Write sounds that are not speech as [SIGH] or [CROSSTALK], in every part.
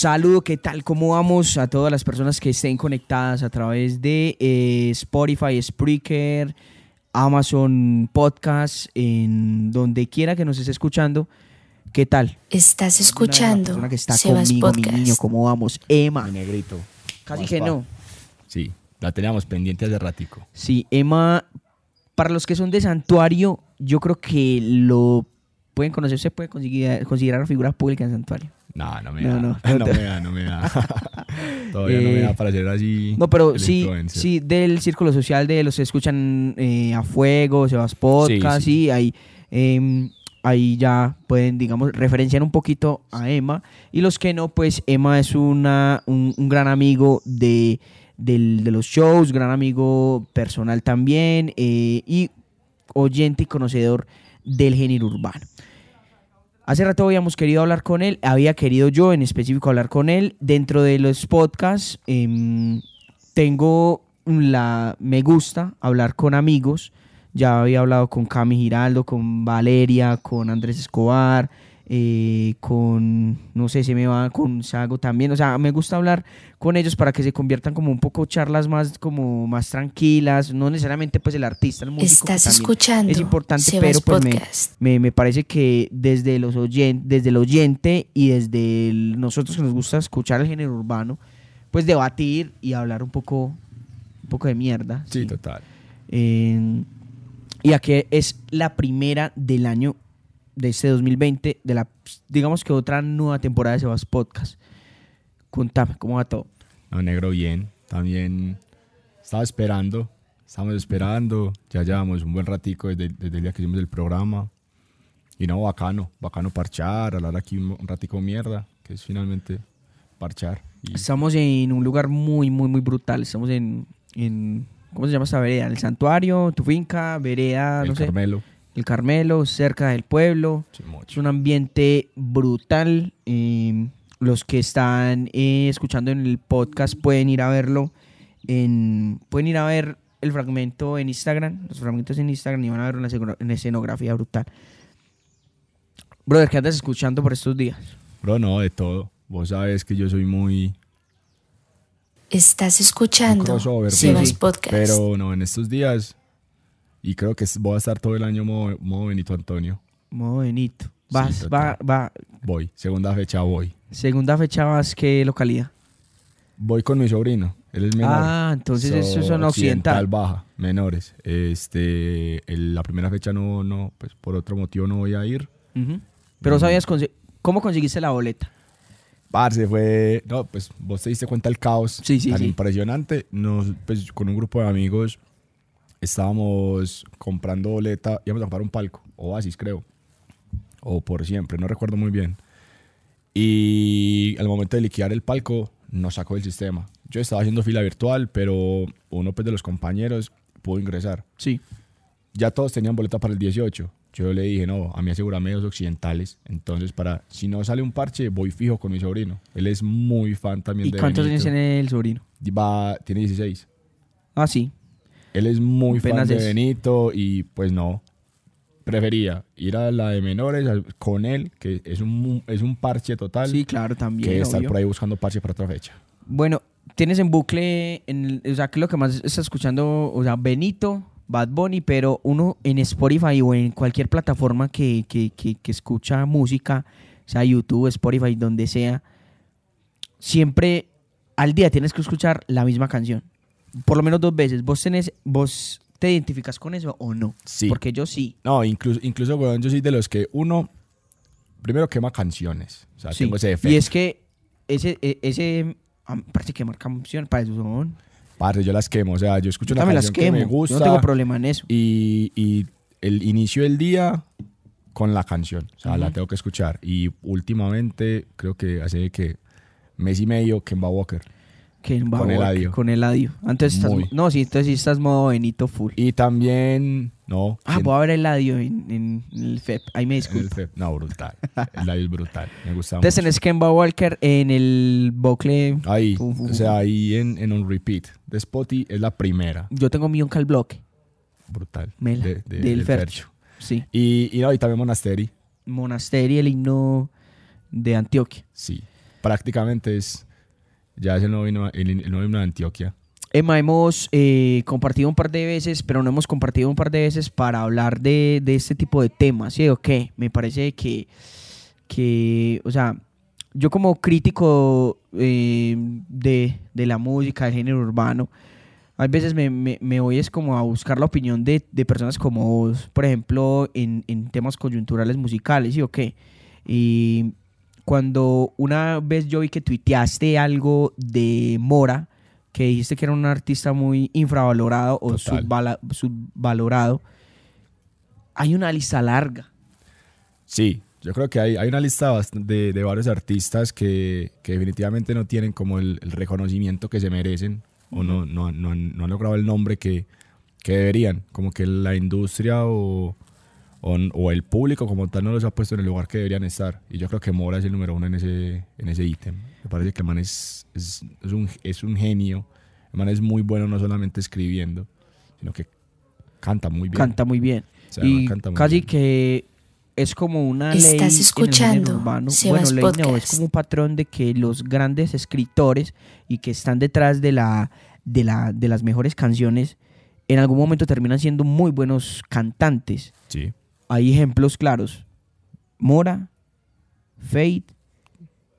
Saludo, ¿qué tal? ¿Cómo vamos? A todas las personas que estén conectadas a través de eh, Spotify, Spreaker, Amazon Podcast, en donde quiera que nos esté escuchando. ¿Qué tal? Estás Una escuchando persona que está Sebas conmigo, mi niño, ¿cómo vamos? Emma. Mi negrito. Casi que pa- no. Sí, la teníamos pendiente hace ratico. Sí, Emma, para los que son de Santuario, yo creo que lo pueden conocer, se puede conseguir, considerar figura pública en Santuario. No, no me da. no. [LAUGHS] No, me da, no me da. [LAUGHS] Todavía no me Eh, da para ser así. No, pero sí, influencer. sí, del círculo social de los que escuchan eh, a fuego, Sebas Podcast, sí, sí. ahí, em, ahí ya pueden, digamos, referenciar un poquito a Emma. Y los que no, pues Emma es una, un, un gran amigo de, del- de los shows, gran amigo personal también, eh, y oyente y conocedor del género urbano. Hace rato habíamos querido hablar con él, había querido yo en específico hablar con él. Dentro de los podcasts em, tengo la... me gusta hablar con amigos. Ya había hablado con Cami Giraldo, con Valeria, con Andrés Escobar, eh, con, no sé, se me va, con Sago también. O sea, me gusta hablar con ellos para que se conviertan como un poco charlas más, como más tranquilas. No necesariamente pues el artista, el músico. Estás también escuchando es importante, Sebas pero pues me, me, me parece que desde, los oyen- desde el oyente y desde el- nosotros que nos gusta escuchar el género urbano, pues debatir y hablar un poco, un poco de mierda. Sí, ¿sí? total. Eh, y aquí es la primera del año de este 2020, de la, digamos que otra nueva temporada de Sebas Podcast. Contame, ¿cómo va todo? No, negro, bien. También estaba esperando. Estamos esperando. Ya llevamos un buen ratico desde, desde el día que hicimos el programa. Y no, bacano. Bacano parchar, hablar aquí un, un ratico mierda, que es finalmente parchar. Y Estamos en un lugar muy, muy, muy brutal. Estamos en, en ¿cómo se llama esta vereda? El santuario, tu finca, vereda, el no sé. Carmelo. El Carmelo, cerca del pueblo. Sí, Es un ambiente brutal. eh, los que están eh, escuchando en el podcast pueden ir a verlo. En, pueden ir a ver el fragmento en Instagram. Los fragmentos en Instagram y van a ver una, esceno- una escenografía brutal. Brother, ¿qué andas escuchando por estos días? Bro, no, de todo. Vos sabes que yo soy muy Estás escuchando. Sebas sí, Podcast. Pero no, en estos días. Y creo que voy a estar todo el año modo, modo Benito Antonio. Modo Benito. Sí, Vas, va, va. Voy. Segunda fecha voy. Segunda fecha vas, ¿qué localidad? Voy con mi sobrino. Él es menor. Ah, entonces eso So, son occidental. baja, menores. Este, el- la primera fecha no, no, pues por otro motivo no voy a ir. Pero Mm. sabías cómo conseguiste la boleta. Parce, fue, no, pues vos te diste cuenta del caos Sí, sí, tan sí. impresionante. Nos, pues con un grupo de amigos estábamos comprando boleta, íbamos a comprar un palco, Oasis creo, o por siempre, no recuerdo muy bien. Y al momento de liquidar el palco, nos sacó del sistema. Yo estaba haciendo fila virtual, pero uno pues, de los compañeros pudo ingresar. Sí. ya todos tenían boleta para el 18. Yo le dije, no, a mí asegurame dos occidentales. Entonces, para si no sale un parche, voy fijo con mi sobrino. Él es muy fan también ¿Y de cuántos años tiene el sobrino? Va, tiene 16. Ah, sí. Él es muy Apenas fan de es. Benito y pues no. Prefería ir a la de menores con él, que es un, es un parche total, Sí, claro, también. que estar obvio. por ahí buscando parche para otra fecha. Bueno, tienes en bucle, en o sea, que lo que más estás escuchando, o sea, Benito, Bad Bunny, pero uno en Spotify o en cualquier plataforma que, que, que, que escucha música, sea YouTube, Spotify, donde sea, siempre al día tienes que escuchar la misma canción. Por lo menos dos veces. ¿Vos, tenés, vos te identificas con eso o no? Sí. Porque yo sí. No, incluso, incluso weón, yo soy de los que uno, primero quema canciones. O sea, Sí. tengo ese defecto. Y es que ese, e- ese, ah, parece que marca canción para eso son. Parce, yo las quemo. O sea, yo escucho Yo una canción que quemo. me Yo gusta no tengo problema en eso. y, y el inicio del día con la canción. O sea, la Ujú. tengo que escuchar. Y últimamente, creo que hace que mes y medio, Kemba Walker. Que en Con Eladio. Con Eladio. Antes estás, Muy. no, sí, entonces sí estás modo Benito full. Y también, no. Ah, ¿quién- voy a ver Eladio en, en el FEP. Ahí me en el disculpo. FEP? No, brutal. [LAUGHS] El labio es brutal. Me gusta Entonces mucho. tenés Kemba Walker en el bucle. Ahí, o sea, ahí en, en un repeat de Spotty es la primera. Yo tengo mi Uncle Bloque. Brutal. Mela, de- de- del del Fercho. Sí. Y, y, no, y también Monasteri. Monasterio, el himno de Antioquia. Sí. prácticamente es, ya es el nuevo el, el nuevo de Antioquia. Emma, hemos eh, compartido un par de veces, pero no hemos compartido un par de veces para hablar de, de este tipo de temas, ¿sí o qué? Me parece que, que o sea, yo como crítico eh, de, de la música, del género urbano, a veces me, me, voy es como a buscar la opinión de, de personas como vos, por ejemplo, en, en temas coyunturales musicales, ¿sí o qué? Y cuando una vez yo vi que tuiteaste algo de Mora, que dijiste que era un artista muy infravalorado o subvala- subvalorado, hay una lista larga. Sí, yo creo que hay, hay una lista de, de varios artistas que, que definitivamente no tienen como el, el reconocimiento que se merecen o no, no, no han, no han logrado el nombre que, que deberían. Como que la industria o, o, o el público como tal no los ha puesto en el lugar que deberían estar. Y yo creo que Mora es el número uno en ese, en ese ítem. Me parece que el man es, es, es un, es un genio. El man es muy bueno no solamente escribiendo, sino que canta muy bien. Canta muy bien. O sea, y canta muy casi bien. que es como una ley. Estás en el escuchando urbano. Sebas bueno, ley no, es como un patrón de que los grandes escritores y que están detrás de, la, de, la, de las mejores canciones en algún momento terminan siendo muy buenos cantantes. Sí. Hay ejemplos claros. Mora, Fate,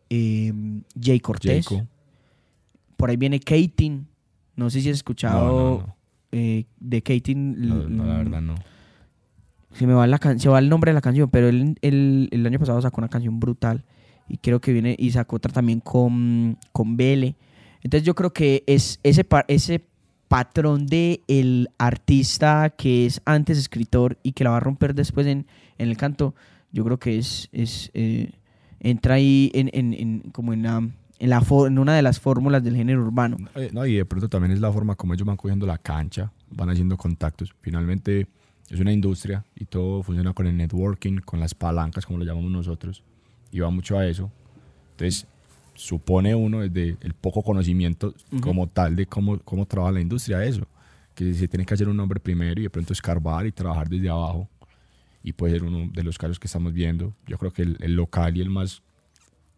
eh, Jay Cortés. Jaco. Por ahí viene Katin. No sé si has escuchado No, no, no. eh, de la verdad no. Se me va, la can- se va el nombre de la canción, pero él, él- el año pasado sacó una canción brutal. Y creo que viene y sacó otra también con, con Bele. Entonces yo creo que es ese, pa- ese patrón de el artista que es antes escritor y que la va a romper después en, en el canto, yo creo que es, es eh, entra ahí en, en- en- como en, la, en, la en una de las fórmulas del género urbano. Eh, no, y de pronto también es la forma como ellos van cogiendo la cancha, van haciendo contactos. Finalmente es una industria y todo funciona con el networking, con las palancas, como lo llamamos nosotros, y va mucho a eso. Entonces, supone uno desde el poco conocimiento como tal de cómo, cómo trabaja la industria eso, que se tiene que hacer un nombre primero y de pronto escarbar y trabajar desde abajo. Y puede ser uno de los casos que estamos viendo. Yo creo que el, el local y el más,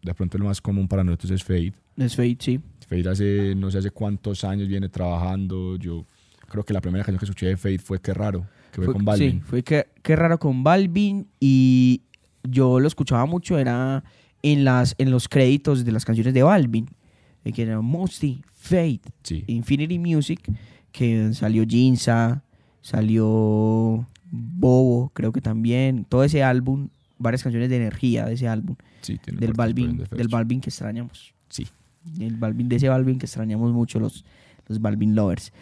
de pronto el más común para nosotros es Fade. Es Fate, sí. Fade hace no sé hace cuántos años viene trabajando. Yo creo que la primera canción que escuché de Fade fue Qué raro, que fue, con Balvin. Sí, fue que, qué raro con Balvin y yo lo escuchaba mucho, era en, las, en los créditos de las canciones de Balvin, eh, que era Mosty, Fate, Sí. Infinity Music, que salió Jinza, salió Bobo, creo que también, todo ese álbum, varias canciones de energía de ese álbum, sí del Balvin, del Balvin que extrañamos. Sí. El Balvin, de ese Balvin que extrañamos mucho los, los Balvin lovers.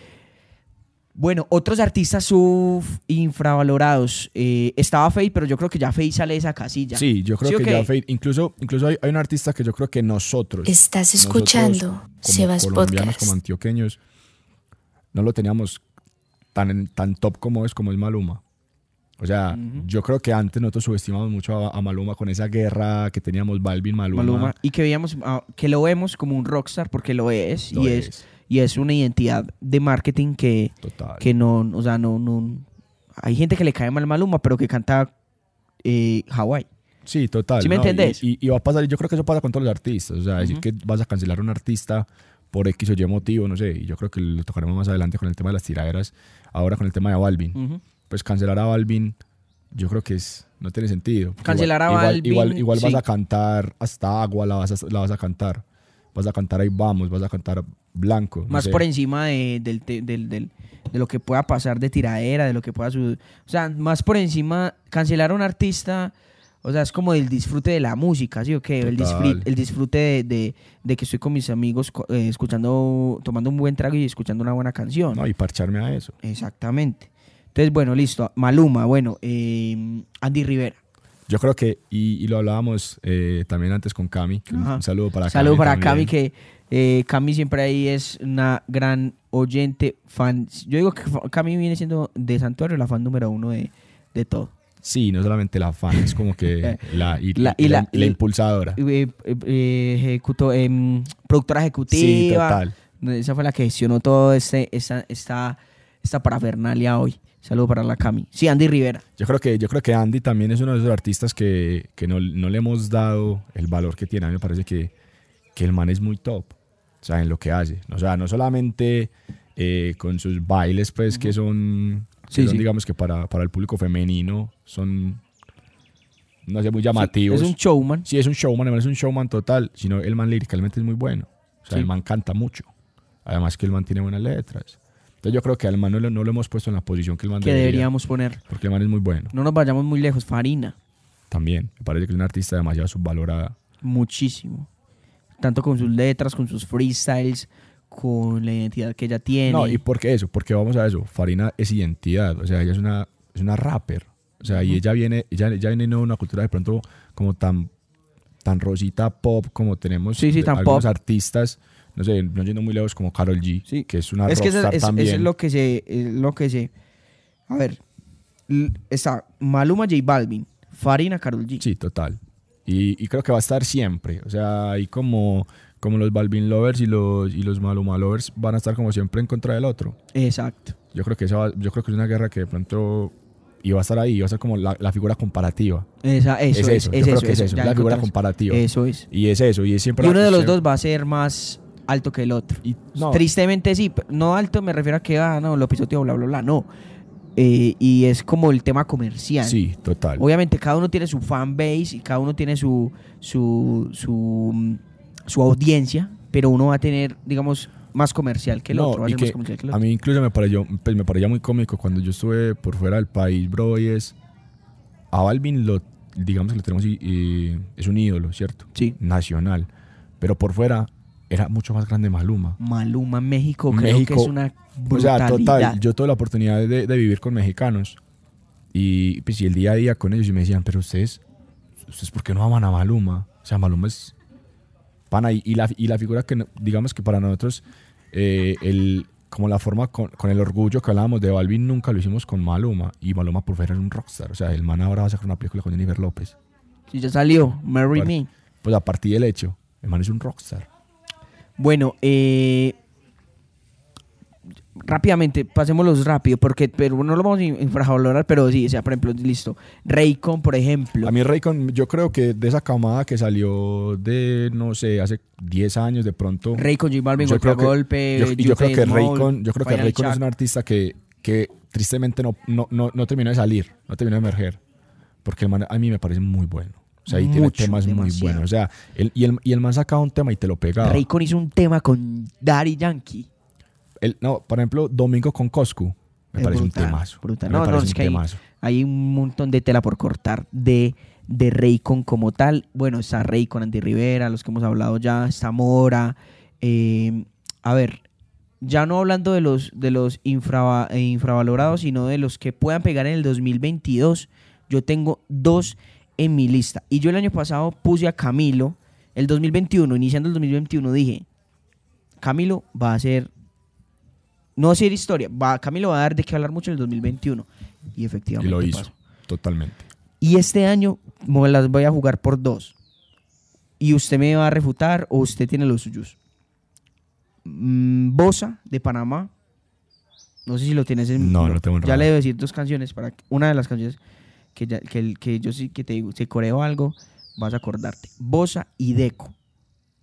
Bueno, otros artistas sub infravalorados. Eh, estaba Faye, pero yo creo que ya Faye sale de esa casilla. Sí, yo creo ¿Sí o que ya Fade, incluso, incluso hay, hay un artista que yo creo que nosotros, Estás nosotros escuchando como Sebas colombianos, Podcast. como antioqueños, no lo teníamos tan, en- tan top como es, como es Maluma. O sea, yo creo que antes nosotros subestimamos mucho a, a Maluma con esa guerra que teníamos Balvin, Maluma. Maluma. Y que veíamos, ah, que lo vemos como un rockstar, porque lo es. Lo y es. Y es una identidad de marketing que, Total. que no, o sea, no, no. Hay gente que le cae mal Maluma, pero que canta eh, Hawái. Sí, total. ¿Sí me ¿no? entendés? Y, y- y va a pasar, yo creo que eso pasa con todos los artistas. O sea, decir Ujú. que vas a cancelar a un artista por X o Y motivo, no sé. Y yo creo que lo tocaremos más adelante con el tema de las tiraderas. Ahora con el tema de Balvin. Ujú. Pues cancelar a Balvin, yo creo que es no tiene sentido. Cancelar a igual, Balvin, Igual, igual vas sí. a cantar hasta agua, la vas a, la vas a cantar. Vas a cantar ahí vamos, vas a cantar blanco. no Más sé. por encima de, del, del- del- de lo que pueda pasar de tiradera, de lo que pueda su O sea, más por encima, cancelar a un artista, o sea, es como el disfrute de la música, ¿sí o qué? El, disfrute, el disfrute de, de- de que estoy con mis amigos eh, escuchando, tomando un buen trago y escuchando una buena canción. No, y parcharme a eso. Exactamente. Entonces, bueno, listo. Maluma, bueno, eh, Andy Rivera. Yo creo que, y, y lo hablábamos eh, también antes con Cami. un- Ajá. Un saludo para Saludos para también. Cami, que eh, Cami siempre ahí es una gran oyente, fan. Yo digo que Cami viene siendo de Santuario la fan número uno de, de todo. Sí, no solamente la fan, es como que [LAUGHS] la, y, La- y la, impulsadora. Eh, eh, ejecuto- em, productora ejecutiva. Sí, total. Esa fue la que gestionó todo este, esta, esta, esta parafernalia hoy. Saludos para la Cami. Sí, Andy Rivera. Yo creo que, yo creo que Andy también es uno de esos artistas que, que no, no le hemos dado el valor que tiene. A mí me parece que, que el man es muy top. O sea, en lo que hace. O sea, no solamente eh, con sus bailes, pues, que son, que Sí, son, sí. digamos que para, para el público femenino son, no sé, muy llamativos. Es un showman. Sí, es un showman, man es un showman total, sino el man líricamente es muy bueno. O sea, el man canta mucho. Además que el man tiene buenas letras. Entonces yo creo que al man no lo, no lo hemos puesto en la posición que el man que debería, deberíamos poner. Porque el man es muy bueno. No nos vayamos muy lejos. Farina. También. Me parece que es una artista demasiado subvalorada. Muchísimo. Tanto con sus letras, con sus freestyles, con la identidad que ella tiene. No, ¿y por qué eso? Porque vamos a eso. Farina es identidad. O sea, ella es una, es una rapper. O sea, y ella viene, ella, ella viene de una cultura de pronto como tan, tan rosita pop como tenemos Sí, sí, tan algunos pop. artistas. No sé, no yendo muy lejos como Carol G, Sí. que es una es que es, también. es lo que se, es lo que se. A ver, está Maluma J Balvin, Farina Karol G. Sí, total. Y, y creo que va a estar siempre. O sea, ahí como, como los Balvin Lovers y los, y los Maluma Lovers van a estar como siempre en contra del otro. Exacto. Yo creo que esa va- yo creo que es una guerra que de pronto iba a estar ahí, iba a ser como la, la figura comparativa. Esa, eso es es, eso, es yo creo eso, que es eso, la figura comparativa. Eso es. Y es eso, y es siempre Y uno de los dos va a ser más alto que el otro. y- no, Tristemente sí, no alto me refiero a que, ah, no, lo pisoteó, bla, bla, bla, no. Eh, y es como el tema comercial. sí, total. Obviamente cada uno tiene su fan base y cada uno tiene su, su, su, mm, su audiencia, pero uno va a tener, digamos, más comercial que el No, otro. va a y ser más que comercial que el a otro. mí incluso me pareció, pues me parecía muy cómico cuando yo estuve por fuera del país, bro, y es a Balvin lo digamos que lo tenemos y, y es un ídolo, ¿cierto? Sí. Nacional, pero por fuera era mucho más grande Maluma. Maluma, México, creo México, que es una O sea, brutalidad. total, yo tuve la oportunidad de, de vivir con mexicanos y pues y el día a día con ellos y me decían, pero ustedes, ustedes ¿por qué no aman a Maluma? O sea, Maluma es pana y, y la, y la figura que digamos que para nosotros, eh, el, como la forma con, con el orgullo que hablábamos de Balvin nunca lo hicimos con Maluma y Maluma por fuera es un rockstar, o sea, el man ahora va a sacar una película con Jennifer López. Sí, ya salió, Marry. Me. Pues a partir del hecho, el man es un rockstar. Bueno, eh, rápidamente, pasémoslos rápido, porque pero no lo vamos a infravalorar, pero sí, o sea, por ejemplo, listo. Raycon, por ejemplo. A mí Raycon, yo creo que de esa camada que salió de, no sé, hace 10 años de pronto. Raycon, J Balvin, yo Golpe creo a que- Golpe, yo, y yo creo que Raycon, yo creo que Raycon es un artista que, que tristemente no, no, no, no terminó de salir, no terminó de emerger. Porque el man a mí me parece muy bueno. O sea, y tiene temas muy buenos. O sea, el, y, el, y el man sacaba un tema y te lo pegaba. Raycon hizo un tema con Daddy Yankee. El- no, por ejemplo, Domingo con Coscu. Me Es parece brutal, un temazo. brutal. Me No, no, parece es un que hay- temazo. Hay un montón de tela por cortar de, de Raycon como tal. Bueno, está Raycon, Andy Rivera, los que hemos hablado ya, está Mora. eh, a ver, ya no hablando de los, de los infrava- eh, infravalorados, sino de los que puedan pegar en el 2022. Yo tengo dos en mi lista. Y yo el año pasado puse a Camilo, el 2021, iniciando el 2021, dije, Camilo va a ser, no va a ser historia, va, Camilo va a dar de qué hablar mucho en el 2021. Y Y efectivamente lo hizo. pasó. Totalmente. Y este año me las voy a jugar por dos. Y usted me va a refutar o usted tiene los suyos. Mm, Bosa de Panamá. No sé si lo tienes en. No, no tengo en Ya le debo decir dos canciones. para que- Una de las canciones que, ya- que, el- que yo sí que te digo, si coreo algo, vas a acordarte. Bosa y Deco.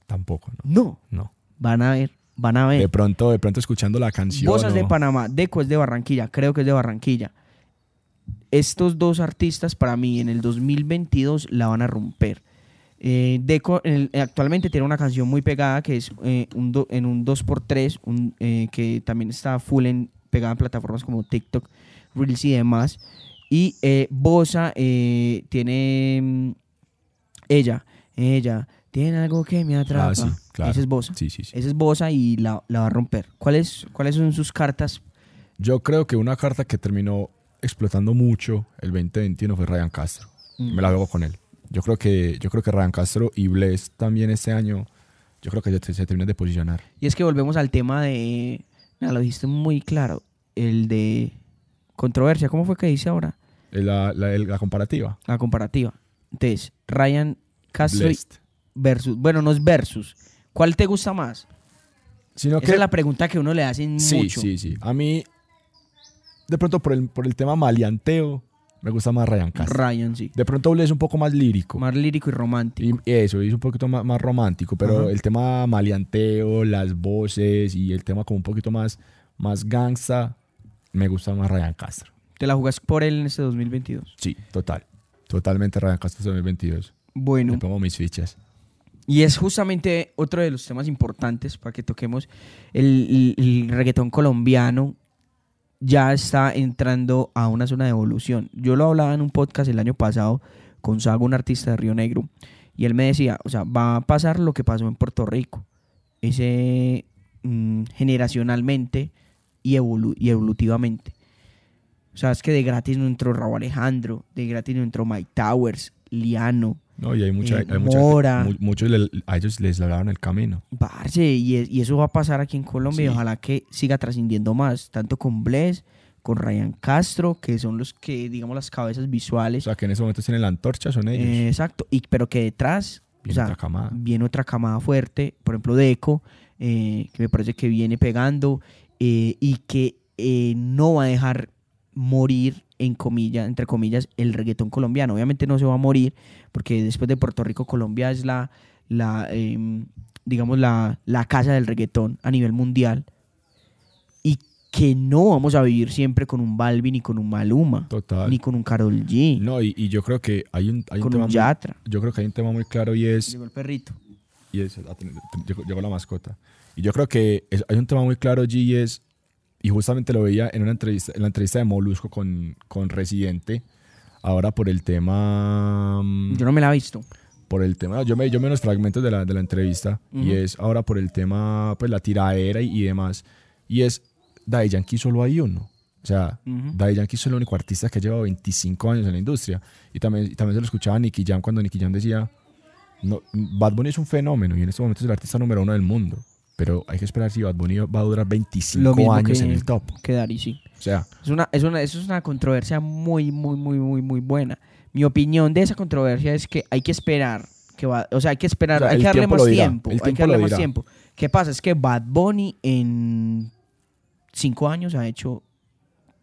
Tampoco, ¿no? No, No. van a ver, van a ver. De pronto, de pronto escuchando la canción. Bosa es de o- Panamá, Deco es de Barranquilla, creo que es de Barranquilla. Estos dos artistas para mí en el 2022 la van a romper. Eh, Deco el- actualmente tiene una canción muy pegada que es eh, un do- en un 2x3, un, eh, que también está full en, pegada en plataformas como TikTok, Reels y demás. Y eh, Bosa eh, tiene mm, ella, ella, tiene algo que me atrapa. Ah, sí, claro. Ese es Bosa. Sí, sí, sí. Ese es Bosa y la, la va a romper. ¿Cuáles, ¿Cuáles son sus cartas? Yo creo que una carta que terminó explotando mucho el 2021 fue Ryan Castro. Mm. Me la veo con él. Yo creo que yo creo que Ryan Castro y Bless también este año yo creo que se, se terminan de posicionar. Y es que volvemos al tema de. Mira, lo dijiste muy claro. El de controversia. ¿Cómo fue que dice ahora? La, la, la comparativa. La comparativa. Entonces, Ryan Castro Blessed. versus. Bueno, no es versus. ¿Cuál te gusta más? Sino Esa que es la pregunta que uno le hacen sí, mucho. sí, sí. A mí de pronto por el por el tema maleanteo Me gusta más Ryan Castro. Ryan, sí. De pronto Bless es un poco más lírico. Más lírico y romántico. Y eso, es un poquito más, más romántico, pero Ajá. el tema maleanteo, las voces y el tema como un poquito más, más gangsta, me gusta más Ryan Castro. ¿Te la jugas por él en este 2022? Sí, total. Totalmente Ryan Castro 2022. Bueno, Le pongo mis fichas. y es justamente otro de los temas importantes para que toquemos. El, el- el reggaetón colombiano ya está entrando a una zona de evolución. Yo lo hablaba en un podcast el año pasado con Sago, un artista de Río Negro, y él me decía, o sea, va a pasar lo que pasó en Puerto Rico. Ese mm, generacionalmente y, evolu- y evolutivamente. O sea, es que de gratis no entró Raúl Alejandro, de gratis no entró Mike Towers, Liano, No, y hay mucha, Eh, hay mucha Mora. mu- muchos le- a ellos les labraron el camino. Parce, y, es- y eso va a pasar aquí en Colombia y ojalá que siga trascendiendo más, tanto con Bless, con Ryan Castro, que son los que, digamos, las cabezas O visuales. sea, que en ese momento tienen la antorcha, son ellos. Eh, exacto, y, pero que detrás Viene o sea, otra camada. viene otra camada fuerte, por ejemplo, Deco, eh, que me parece que viene pegando eh, y que no va a dejar morir, en comillas, entre comillas, el reggaetón colombiano. Obviamente no se va a morir, porque después de Puerto Rico, Colombia es la, la em, digamos, la, la casa del reggaetón a nivel mundial. Y que no vamos a vivir siempre con un Balvin ni con un Maluma, Total. ni con un Karol G, No, y, y yo creo que hay un, hay un con tema un muy- Yatra. yo creo que hay un tema muy claro y es Llegó el perrito. y es- ah, llegó, la mascota. Y yo creo que es- hay un tema muy claro allí y es, y justamente lo veía en una entrevista, en la entrevista de Molusco con, con Residente, ahora por el tema, mm, Yo no me la he visto. por el tema, yo me yo me unos fragmentos de la, de la entrevista y Ujú. es ahora por el tema, pues la tiradera y, y demás, y es, Daddy Yankee solo hay uno. O sea, Ujú. Daddy Yankee es el único artista que ha llevado 25 años en la industria. Y también, y también se lo escuchaba a Nicky Jam cuando Nicky Jam decía, no, Bad Bunny es un fenómeno y en este momento es el artista número uno del mundo. Pero hay que esperar si Bad Bunny va a durar 25 Lo mismo años que- en el top. Que Dari, sí. O sea, Es una, es una, eso es una controversia muy, muy, muy, muy, muy buena. Mi opinión de esa controversia es que hay que esperar. Que va, o sea, hay que esperar, O sea, hay que darle tiempo más tiempo. el Hay que tiempo darle más tiempo. ¿Qué pasa? Es que Bad Bunny en cinco años ha hecho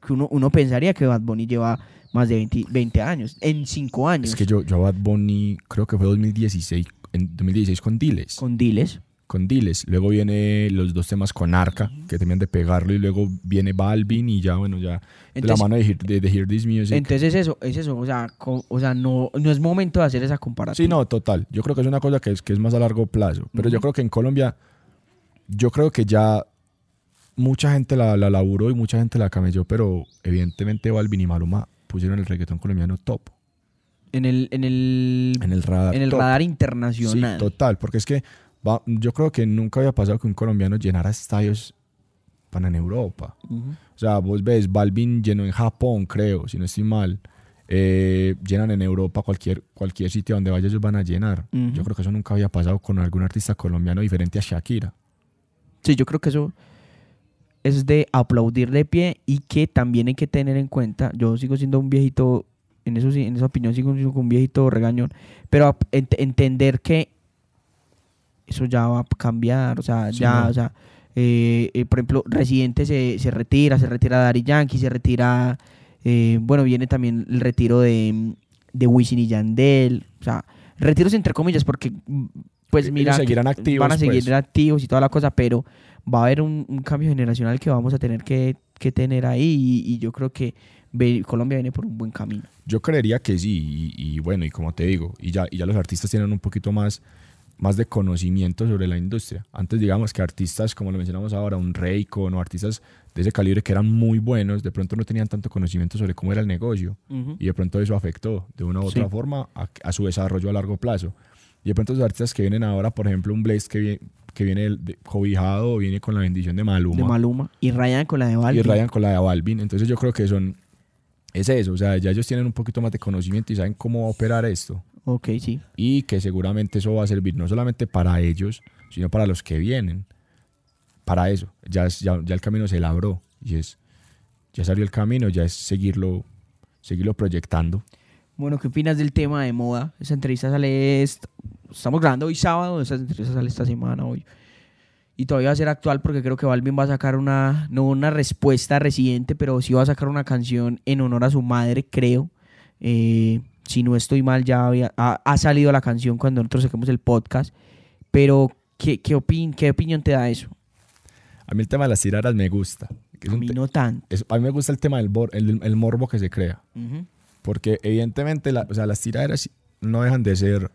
que uno, uno pensaría que Bad Bunny lleva más de 20, 20 años. En cinco años. es que yo, yo a Bad Bunny creo que fue 2016, en 2016 con Diles. Con, Con Diles. Luego viene los dos temas con Arca, que tenían de pegarlo. Y luego viene Balvin y ya, bueno, ya de la Entonces- mano de, Hear- de, de Hear This Music. Entonces eso, es eso. O sea, o sea no, no es momento de hacer esa comparación. Sí, no, total. Yo creo que es una cosa que es, que es más a largo plazo. Pero yo Ujú. creo que en Colombia, yo creo que ya mucha gente la, la laburó y mucha gente la camelló, pero evidentemente Balvin y Maluma pusieron el reggaetón colombiano top. En el, en el, En el radar. en el top. radar Sí, internacional. total. Porque es que va- yo creo que nunca había pasado que un colombiano llenara estadios para en Europa. Ujú. O sea, vos ves, Balvin llenó en Japón, creo, si no estoy mal. Eh, llenan en Europa cualquier, cualquier sitio donde vaya ellos van a llenar. Ujú. Yo creo que eso nunca había pasado con algún artista colombiano diferente a Shakira. Sí, yo creo que eso es de aplaudir de pie y que también hay que tener en cuenta. Yo sigo siendo un viejito, en eso en esa opinión sigo siendo un viejito regañón, pero ent- entender que eso ya va a cambiar, o sea, Sí, ya, no. o sea, eh, eh, por ejemplo, Residente se, se retira, se retira Daddy Yankee, se retira, eh, bueno, viene también el retiro de, de Wisin y Yandel, o sea, retiros entre comillas, porque, mm, pues mira, que seguirán activos, van a seguir pues. activos y toda la cosa, pero va a haber un, un cambio generacional que vamos a tener que, que tener ahí y, y yo creo que Colombia viene por un buen camino. Yo creería que sí, y, y bueno, y como te digo, y ya, y ya los artistas tienen un poquito más, más de conocimiento sobre la industria. Antes, digamos que artistas, como lo mencionamos ahora, un Raycon o artistas de ese calibre que eran muy buenos, de pronto no tenían tanto conocimiento sobre cómo era el negocio. Y de pronto eso afectó de una u otra Sí. forma a, a su desarrollo a largo plazo. Y de pronto los artistas que vienen ahora, por ejemplo, un Blaze que viene, que viene de- cobijado o viene con la bendición de Maluma, De Maluma. Y Ryan con la de Balvin. y rayan con la de Balvin. Entonces yo creo que son... Es eso, o sea, ya ellos tienen un poquito más de conocimiento y saben cómo operar esto. Ok, sí. Y que seguramente eso va a servir no solamente para ellos, sino para los que vienen. Para eso. Ya, es- ya, ya el camino se labró. Y es... Ya salió el camino, ya es seguirlo, seguirlo proyectando. Bueno, ¿qué opinas del tema de moda? Esa entrevista sale... est- Estamos grabando hoy sábado, esa entrevista sale esta semana hoy. Y todavía va a ser actual porque creo que Balvin va a sacar una, no una respuesta reciente, pero sí va a sacar una canción en honor a su madre, creo. Eh, si no estoy mal, ya había, ha, ha salido la canción cuando nosotros sacamos el podcast. Pero, ¿qué, qué, opin- qué opinión te da eso? A mí el tema de las tiradas me gusta. es A mí no tanto. es- a mí me gusta el tema del bor- el, el morbo que se crea. Ujú. Porque evidentemente la- o sea, las tiraderas no dejan de ser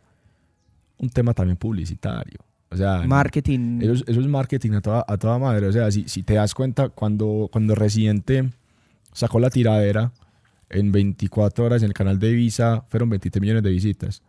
un tema también publicitario. O sea, Marketing. Eso es, eso es marketing a toda, a toda madre. O sea, si, si te das cuenta, cuando, cuando Residente sacó la tiradera, en 24 horas en el canal de Visa fueron 23 millones de visitas.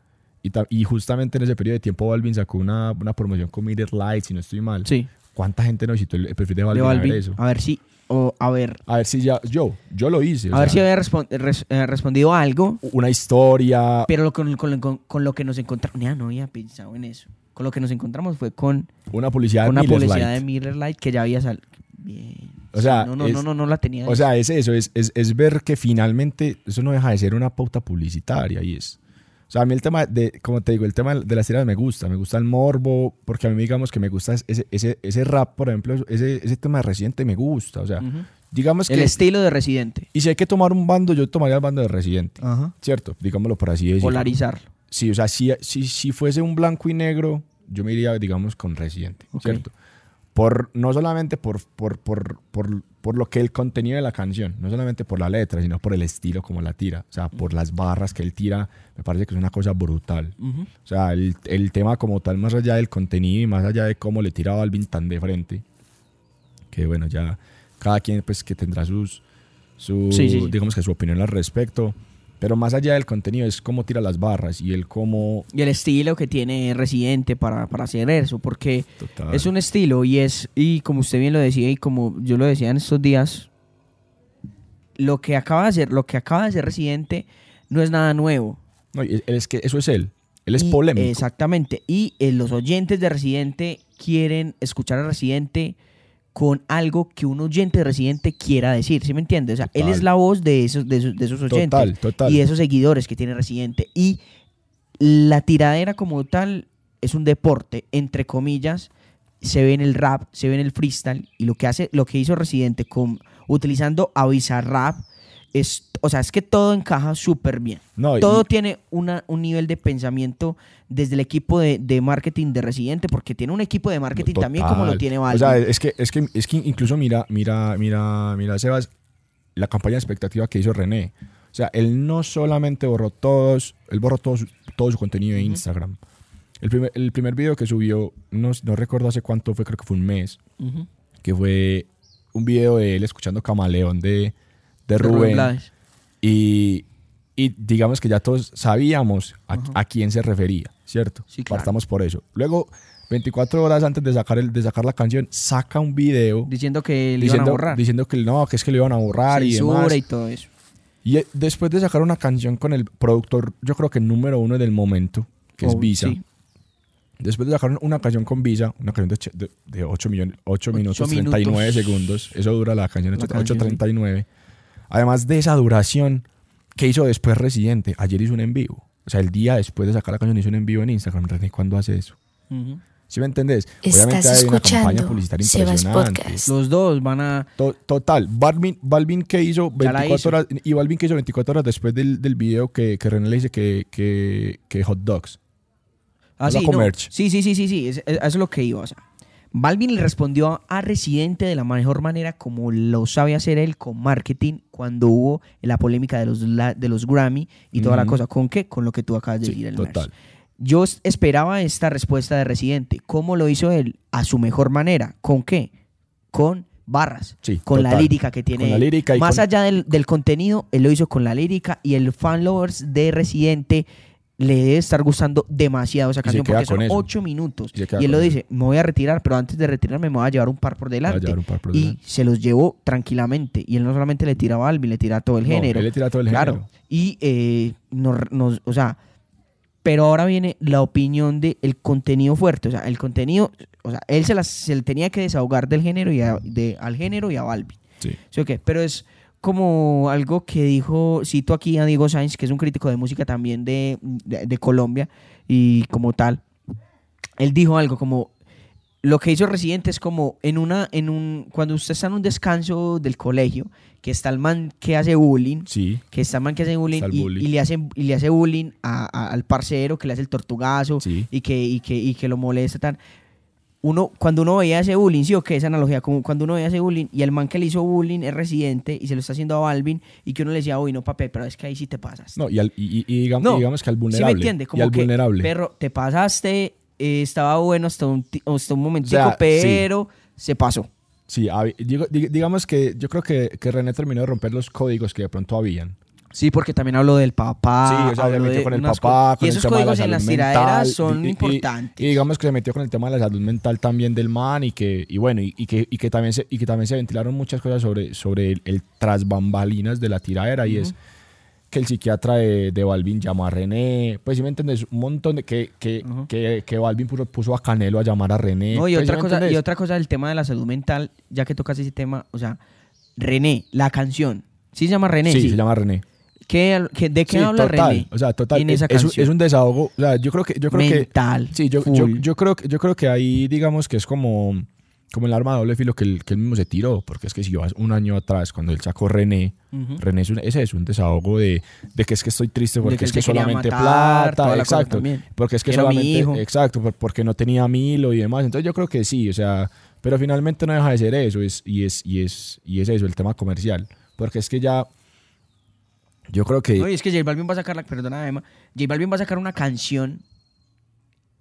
Y, y justamente en ese periodo de tiempo Balvin sacó una, una promoción con Miller Light, si no estoy mal. Sí, ¿Cuánta gente no visitó el, perfil de de Balvin, a ver Balvin. eso? A ver si. O, a ver. A ver si ya, yo, yo lo hice. A ver si sea, había respon- res- eh, respondido algo. Una historia, Pero lo, con, con- con- con lo que nos encontramos. Ya no había pensado en eso. Con lo que nos encontramos fue con una publicidad una de Miller publicidad Lite. de Miller Light que ya había salido. Bien. O sea, no, no, es- no, no, no la tenía. O sea, es eso, es, es, es ver que finalmente eso no deja de ser una pauta publicitaria y es... O sea, a mí el tema de, como te digo, el tema de las tiras me gusta, me gusta el morbo, porque a mí digamos que me gusta ese, ese, ese rap, por ejemplo, ese, ese tema de Residente me gusta, o sea, Ujú. digamos el que... estilo de Residente. Y si hay que tomar un bando, yo tomaría el bando de Residente, Ajá. ¿cierto? Digámoslo por así decirlo. Polarizarlo. Sí, o sea, si, si, si fuese un blanco y negro, yo me iría, digamos, con Residente, Ok. ¿cierto? Por, no solamente por, por, por, por, por lo que el contenido de la canción, no solamente por la letra, sino por el estilo como la tira, o sea, por las barras que él tira, me parece que es una cosa brutal. Ujú. O sea, el, el tema como tal, más allá del contenido y más allá de cómo le tira a Balvin tan de frente, que bueno, ya cada quien pues que tendrá sus, su, Sí, sí, sí. digamos que su opinión al respecto, pero más allá del contenido es cómo tira las barras y el cómo... Y el estilo que tiene Residente para, para hacer eso. Porque Total. es un estilo y es, y como usted bien lo decía y como yo lo decía en estos días, lo que acaba de hacer, lo que acaba de hacer Residente no es nada nuevo. No, es que eso es él. Él es Y- polémico. Exactamente. Y eh, los oyentes de Residente quieren escuchar a Residente con algo que un oyente de Residente quiera decir, ¿sí me entiende? O sea, él es la voz de esos, de esos, de esos oyentes Total, total. y de esos seguidores que tiene Residente. Y la tiradera como tal es un deporte, entre comillas, se ve en el rap, se ve en el freestyle y lo que hace, lo que hizo Residente con utilizando a Bizarrap es, o sea, es que todo encaja súper bien. No, y- todo tiene una, un nivel de pensamiento desde el equipo de, de marketing de Residente, porque tiene un equipo de marketing también como lo tiene O Balvin. sea, es que, es que, es que incluso mira, mira, mira, mira, Sebas, la campaña de expectativa que hizo René. O sea, él no solamente borró todos, él borró todo su, todo su contenido de Instagram. El primer, el primer video que subió, no, no recuerdo hace cuánto fue, creo que fue un mes, que fue un video de él escuchando Camaleón de, de Rubén. Y, y digamos que ya todos sabíamos a, a quién se refería, ¿cierto? Sí, claro. Partamos por eso. Luego, 24 horas antes de sacar, el, de sacar la canción, saca un video Diciendo que le iban a borrar. diciendo que no, que es que le iban a borrar y demás. y todo eso. Y eh, después de sacar una canción con el productor, yo creo que número uno del momento, que es Oh, Visa. sí. Después de sacar una canción con Visa, una canción de, de, de 8, millones, 8 minutos Ocho 39 minutos. segundos, eso dura la canción, La 8, canción, sí. 8.39. Además de esa duración, ¿qué hizo después Residente? Ayer hizo un en vivo. O sea, el día después de sacar la canción hizo un en vivo en Instagram. René, ¿cuándo hace eso? Ujú. ¿Sí me entendés? Estás hay una campaña escuchando publicitaria Sebas impresionante. Podcast. Los dos van a... To- Total, Balvin, Balvin que hizo Ya la 24 hizo. horas, y Balvin que hizo 24 horas después del, del video que, que René le dice que, que, que hot dogs. Ah, sí, no. merch. sí, sí, sí, sí, sí, es- es- eso es lo que iba. O sea, Balvin le respondió a Residente de la mejor manera como lo sabe hacer él con marketing cuando hubo la polémica de los, la- de los Grammy y toda la cosa. ¿Con qué? Con lo que tú acabas de Sí, decir, el total. Yo es- esperaba esta respuesta de Residente. ¿Cómo lo hizo él? A su mejor manera. ¿Con qué? Con barras. Sí, con la lírica que tiene. Con la lírica y Más con- allá del, del contenido, él lo hizo con la lírica y el fan lovers de Residente le debe estar gustando demasiado esa Y canción porque son ocho minutos. Y Y él lo dice, me voy a retirar, pero antes de retirarme me voy a llevar un par por delante. par por y delante. se los llevó tranquilamente. Y él no solamente le tira a Balvin, le tira a todo el No, género. él le tira a todo el claro. género. Y eh, nos, nos- o sea, pero ahora viene la opinión del el contenido fuerte. O sea, el contenido, o sea, él se, las, se le tenía que desahogar del género y a- de, al género y a Balvin. Sí. ¿Sí o qué? Pero es como algo que dijo, cito aquí a Diego Sainz, que es un crítico de música también de, de- de Colombia y como tal. Él dijo algo como, lo que hizo Residente es como en una, en un, cuando usted está en un descanso del colegio, que está el man que hace bullying, Sí. que está el man que hace bullying, y, le hace, y le hace bullying a- a- al parcero, que le hace el tortugazo, Sí. y, que, y, que, y que lo molesta tan. Uno, cuando uno veía ese bullying, sí o qué, esa analogía, como cuando uno veía ese bullying y el man que le hizo bullying es residente y se lo está haciendo a Balvin y que uno le decía, uy, no, papel, pero es que ahí sí te pasas. No, y, al- y- y- y digamos, No, y digamos que al ¿Sí vulnerable. me entiende? y Como al que, vulnerable. perro, te pasaste, eh, estaba bueno hasta un, hasta un momentico, O sea, sí. pero se pasó. Sí, digamos que yo creo que, que René terminó de romper los códigos que de pronto habían. Sí, porque también hablo del papá. sí, o sea, se metió con el papá, con Y el esos tema de la códigos en las tiraderas son y- y- importantes. Y, digamos que se metió con el tema de la salud mental también del man y que, y bueno, y, que, y que también se, y que también se ventilaron muchas cosas sobre, sobre el, el tras bambalinas de la tiradera y es que el psiquiatra de, de Balvin llamó a René, pues si me entiendes, un montón de que, que, que, que Balvin puso, puso a Canelo a llamar a René. No, y pues, ¿sí otra, cosa, y otra cosa del tema de la salud mental, ya que tocas ese tema, o sea, René, la canción, ¿sí se llama René? Sí, se llama René. ¿Qué- qué- ¿De qué Sí, habla total, René? O sea, total. en es, esa es es un desahogo. O sea, yo creo que, yo creo que Mental. Sí, yo, yo, yo creo, que- yo creo que ahí, digamos que es como, como el arma de doble filo que él, que él mismo se tiró, porque es que si vas un año atrás, cuando él sacó René, Ujú. René es un, ese es un desahogo de, de que es que estoy triste porque que es que solamente matar, plata, exacto, porque es que Quiero solamente, hijo. exacto, por- porque no tenía milo y demás, entonces yo creo que sí, o sea, pero finalmente no deja de ser eso, es, y, es, y, es, y es eso, el tema comercial, porque es que ya, yo creo que... No, y es que J Balvin va a sacar, la, perdona Emma, J Balvin va a sacar una canción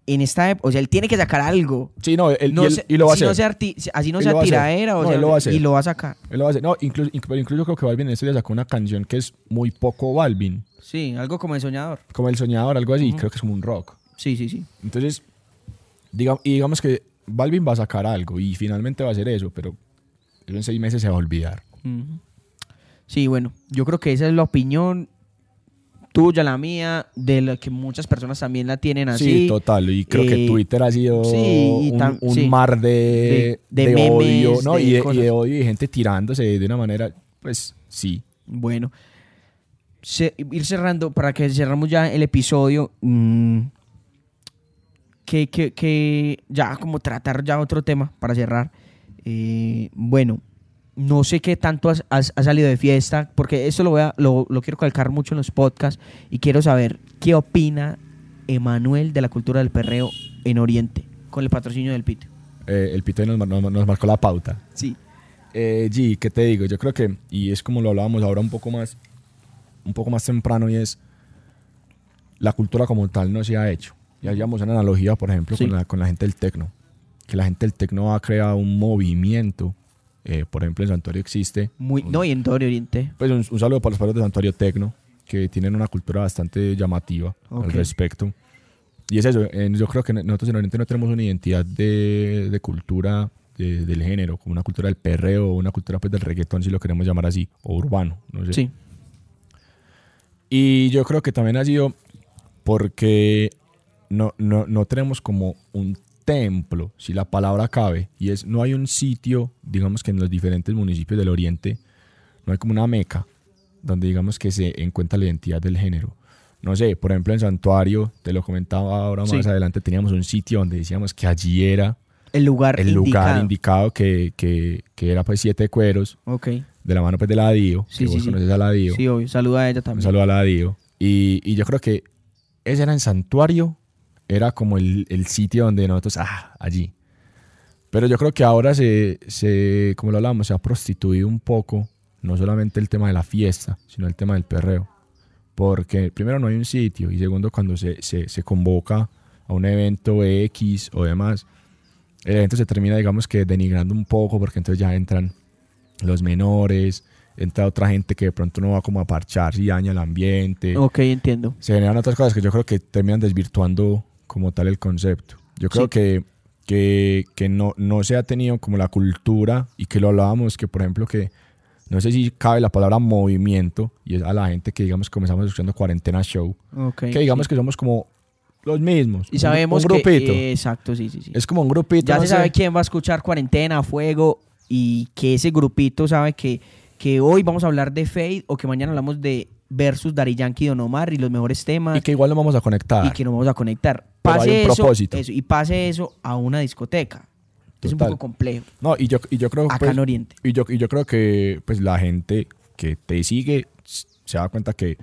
en esta época, o sea, él tiene que sacar algo. Sí, no, él, No y, él- y lo va a hacer. no sea así no Él sea lo va a hacer. tiraera, o No, sea, él lo va a hacer. y lo va a sacar. Él lo va a hacer. No, incluso, incluso, creo que Balvin en estos días sacó una canción que es muy poco Balvin, Sí, algo como el soñador. como El Soñador, algo así, Ujú. creo que es como un rock. Sí, sí, sí. Entonces, diga, y digamos que Balvin va a sacar algo y finalmente va a hacer eso, pero en seis meses se va a olvidar. Ujú. Sí, bueno, yo creo que esa es la opinión tuya, la mía, de la que muchas personas también la tienen así. Sí, total. Y creo que eh, Twitter ha sido sí, un, un sí. mar de, De- de de memes, odio, ¿no? de y, de, y cosas. de odio y gente tirándose de una manera, pues sí. Bueno, se- ir cerrando, para que cerramos ya el episodio, mm, que, que, que ya como tratar ya otro tema para cerrar. Eh, bueno, no sé qué tanto has, has- has salido de fiesta, porque esto lo, voy a, lo, lo quiero calcar mucho en los podcasts y quiero saber qué opina Emanuel de la cultura del perreo en Oriente, con el patrocinio del Pito. Eh, el Pito nos, nos- nos marcó la pauta. Sí. Eh, G, ¿qué te digo? Yo creo que, y es como lo hablábamos ahora un poco más, un poco más temprano, y es la cultura como tal no se ha hecho. Ya llevamos una analogía, por ejemplo, Sí. con, la, con la gente del tecno. Que la gente del tecno ha creado un movimiento. Eh, por ejemplo, en Santuario existe. Muy, un- no, y en todo Oriente. Pues un, un saludo para los padres de Santuario Tecno, que tienen una cultura bastante llamativa al respecto. Y es eso, en- yo creo que nosotros en Oriente no tenemos una identidad de, de cultura de- del género, como una cultura del perreo una cultura pues, del reggaetón, si lo queremos llamar así, o urbano, no sé. Sí. Y yo creo que también ha sido porque no, no, no tenemos como un templo, si la palabra cabe, y es, no hay un sitio, digamos que en los diferentes municipios del oriente, no hay como una meca donde digamos que se encuentra la identidad del género. No sé, por ejemplo en Santuario, te lo comentaba ahora más Sí. adelante, teníamos un sitio donde decíamos que allí era El lugar el lugar indicado. indicado que, que, que era pues siete cueros, Ok. de la mano pues de la Dio, Sí, que sí, vos sí. conoces a la Dio. Sí, obvio. Saluda a ella Un también. saludo a la Dio. Y, y yo creo que ese era en Santuario, era como el, el sitio donde nosotros, ah, allí. Pero yo creo que ahora se, se, como lo hablamos, se ha prostituido un poco, no solamente el tema de la fiesta, sino el tema del perreo. Porque primero no hay un sitio y segundo cuando se, se, se convoca a un evento X o demás, el evento se termina, digamos que denigrando un poco porque entonces ya entran los menores, entra otra gente que de pronto no va como a parchar y daña el ambiente. Ok, entiendo. Se generan otras cosas que yo creo que terminan desvirtuando como tal el concepto. Yo creo Sí. que, que, que no, no se ha tenido como la cultura y que lo hablábamos, que por ejemplo que no sé si cabe la palabra movimiento y es a la gente que digamos comenzamos escuchando cuarentena show, Ok, que digamos sí. que somos como los mismos. Y un- sabemos un grupito. que... exacto, sí, sí, sí. es como un grupito. ya no se sé. sabe quién va a escuchar Cuarentena, Fuego y que ese grupito sabe que, que hoy vamos a hablar de Fade o que mañana hablamos de versus Dari Yankee y Don Omar y los mejores temas Y que igual nos vamos a conectar. y que nos vamos a conectar. Pase eso, propósito. eso, y pase eso a una discoteca. Es un Total. poco complejo. No, y yo, y yo creo Acá pues, en Oriente. y yo, y yo creo que pues la gente que te sigue se da cuenta que,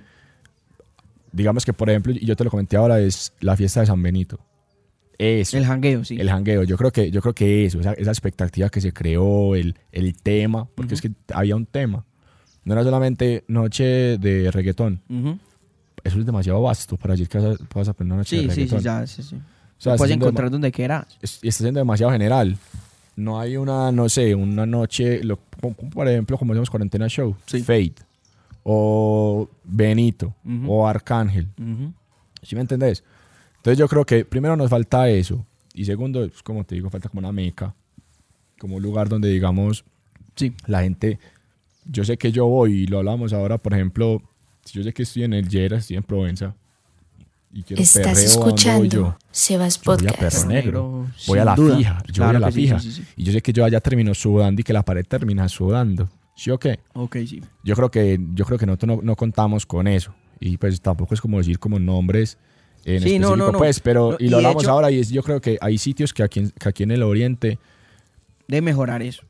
digamos que por ejemplo, y yo te lo comenté ahora, es la fiesta de San Benito. Eso. El jangueo, sí. El jangueo, yo creo que, yo creo que eso, esa, esa expectativa que se creó, el, el tema, porque es que había un tema. No era solamente noche de reggaetón. Ujú. Eso es demasiado vasto para decir que vas a, aprender una noche Sí, de sí, sí, reggaetón. ya, sí, sí. O sea, puedes encontrar donde quieras. es- y está siendo demasiado general. No hay una, no sé, una noche, lo- por ejemplo, como hacemos cuarentena show, Sí. Fate, o Benito, Ujú. o Arcángel. Ujú. ¿Sí me entendés? Entonces yo creo que primero nos falta eso. Y segundo, pues, como te digo, falta como una meca. Como un lugar donde, digamos, Sí. la gente... Yo sé que yo voy, y lo hablamos ahora, por ejemplo, si yo sé que estoy en el Yera, estoy en Provenza, y quiero Estás perreo, ¿a dónde voy escuchando yo? Sebas Yo voy a Podcast. Perro Negro. Voy a la duda. fija. Yo Claro voy a la fija. sí, sí, sí. Y yo sé que yo allá termino sudando y que la pared termina sudando. ¿Sí o qué? Ok, sí. Yo creo que, yo creo que nosotros no, no contamos con eso. Y pues tampoco es como decir como nombres en Sí, no, específico, no, no. pues, pero No, y lo hablamos hecho- ahora y es, yo creo que hay sitios que aquí, en- que aquí en el oriente, De mejorar eso.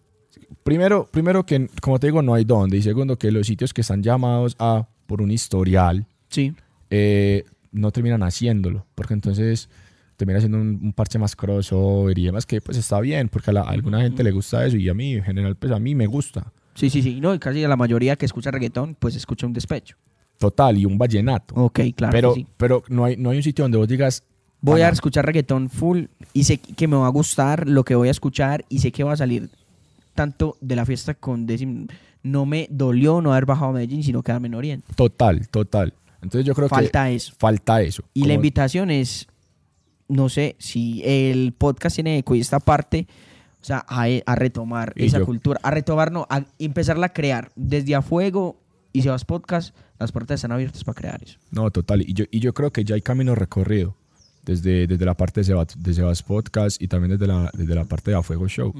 Primero, primero que, como te digo, no hay dónde. Y segundo, que los sitios que están llamados a por un historial, Sí. eh, no terminan haciéndolo, porque entonces termina siendo un, un parche más crossover y demás que pues está bien, porque a, la- a alguna gente le gusta eso y a mí en general pues a mí me gusta. Sí, sí, sí. No, y casi la mayoría que escucha reggaetón, pues escucha un despecho. Total, y un vallenato. Ok, claro. pero sí. pero no, hay, no hay un sitio donde vos digas, Voy a "Pana, escuchar reggaetón full y sé que me va a gustar lo que voy a escuchar y sé que va a salir tanto de la fiesta con décimo. No me dolió no haber bajado a Medellín, sino quedarme en Oriente. total, total. Entonces yo creo Falta que eso. falta eso. Y la Como- invitación es, no sé, si el podcast tiene eco y esta parte, o sea, a, a retomar Y esa yo- cultura, a retomar, no, a empezarla a crear desde a fuego y se vas podcast, las puertas están abiertas para crear eso. No, total. Y yo, y yo creo que ya hay camino recorrido. Desde, desde la parte de Sebas, de Sebas Podcast y también desde la, desde la parte de A Fuego Show.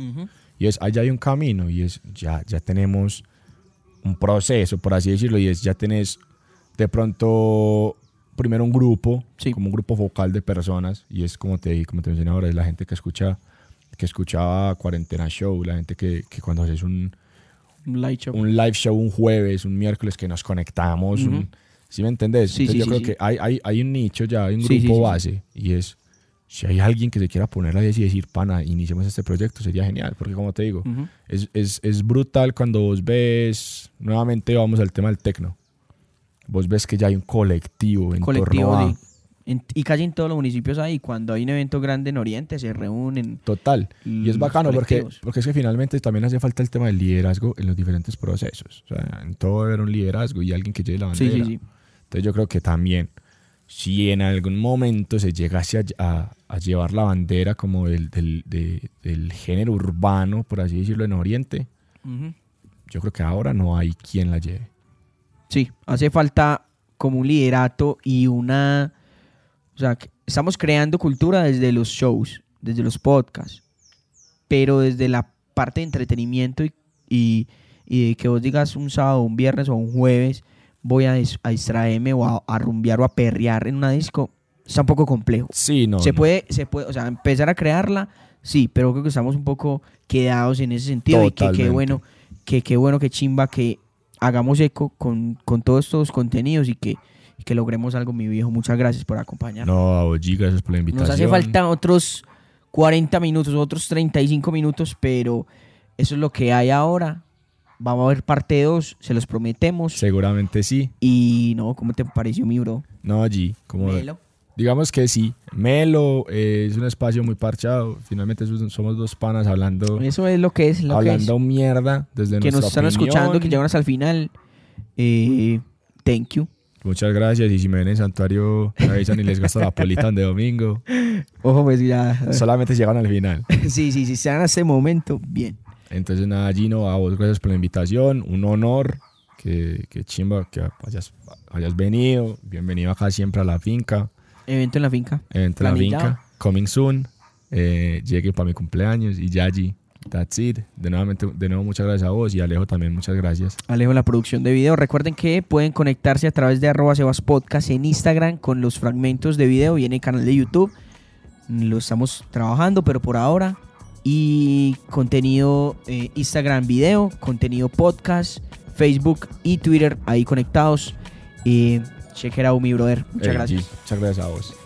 Y es, allá hay un camino y es, ya, ya tenemos un proceso, por así decirlo, y es, ya tenés de pronto, primero un grupo, Sí. como un grupo focal de personas, y es como te, como te mencioné ahora, es la gente que escucha, que escuchaba Cuarentena Show, la gente que, que cuando haces un, Un light show. un live show un jueves, un miércoles que nos conectamos, un- Ujú. ¿sí me entendés? Sí, Entonces sí, yo creo que hay, hay, hay un nicho ya, hay un grupo base, y es, si hay alguien que se quiera poner a y decir, pana, iniciemos este proyecto, sería genial, porque como te digo, Ujú. es, es, es brutal cuando vos ves, nuevamente vamos al tema del tecno, vos ves que ya hay un colectivo en colectivo torno a... de- en- y casi en todos los municipios hay, cuando hay un evento grande en Oriente, se reúnen. Total. Y es bacano porque, porque es que finalmente también hace falta el tema del liderazgo en los diferentes procesos. O sea, en todo haber un liderazgo y alguien que lleve la Sí, bandera. sí, sí. Entonces yo creo que también, si en algún momento se llegase a, a- a llevar la bandera como del, del, de- del género urbano, por así decirlo, en Oriente, yo creo que ahora no hay quien la lleve. Sí, hace falta como un liderato y una... O sea, estamos creando cultura desde los shows, desde los podcasts, pero desde la parte de entretenimiento y, y, y de que vos digas un sábado, un viernes o un jueves, voy a, dis- a distraerme o a, a rumbear o a perrear en una disco, está un poco complejo. Sí, no. se no. puede, se puede, o sea, empezar a crearla, sí, pero creo que estamos un poco quedados en ese sentido y que qué bueno, que qué bueno, que chimba que hagamos eco con, con todos estos contenidos y que, y que logremos algo, mi viejo. Muchas gracias por acompañarnos. No, a gracias por la invitación. Nos hace falta otros 40 minutos, otros 35 minutos, pero eso es lo que hay ahora. Vamos a ver parte 2, se los prometemos. Seguramente sí. Y no, ¿cómo te pareció mi bro? No, G, como... Melo. Digamos que sí. Melo eh, es un espacio muy parchado. Finalmente somos dos panas hablando, Eso es lo que es, lo que es. hablando mierda desde que nos están escuchando, que llegan hasta el final. Eh, thank you. Muchas gracias. Y si me ven en Santuario, me avisan y les gasto la polita de domingo. [LAUGHS] Ojo, pues ya. Solamente llegan al final. [LAUGHS] sí, sí, sí, se dan a ese momento, bien. Entonces, nada, Gino, a vos gracias por la invitación. Un honor. Que, que chimba que hayas, hayas venido. Bienvenido acá siempre a la finca. Evento en la finca. Evento en la finca. Coming soon. Eh, llegue para mi cumpleaños. Y ya, G. That's it. De, nuevamente, de nuevo, muchas gracias a vos. Y Alejo también, muchas gracias. Alejo la producción de video. Recuerden que pueden conectarse a través de arroba Sebas Podcast en Instagram con los fragmentos de video y en el canal de YouTube. Lo estamos trabajando, pero por ahora y contenido eh, Instagram video, contenido podcast, Facebook y Twitter ahí conectados. Eh, check it out, mi brother. Muchas gracias. G, muchas gracias a vos.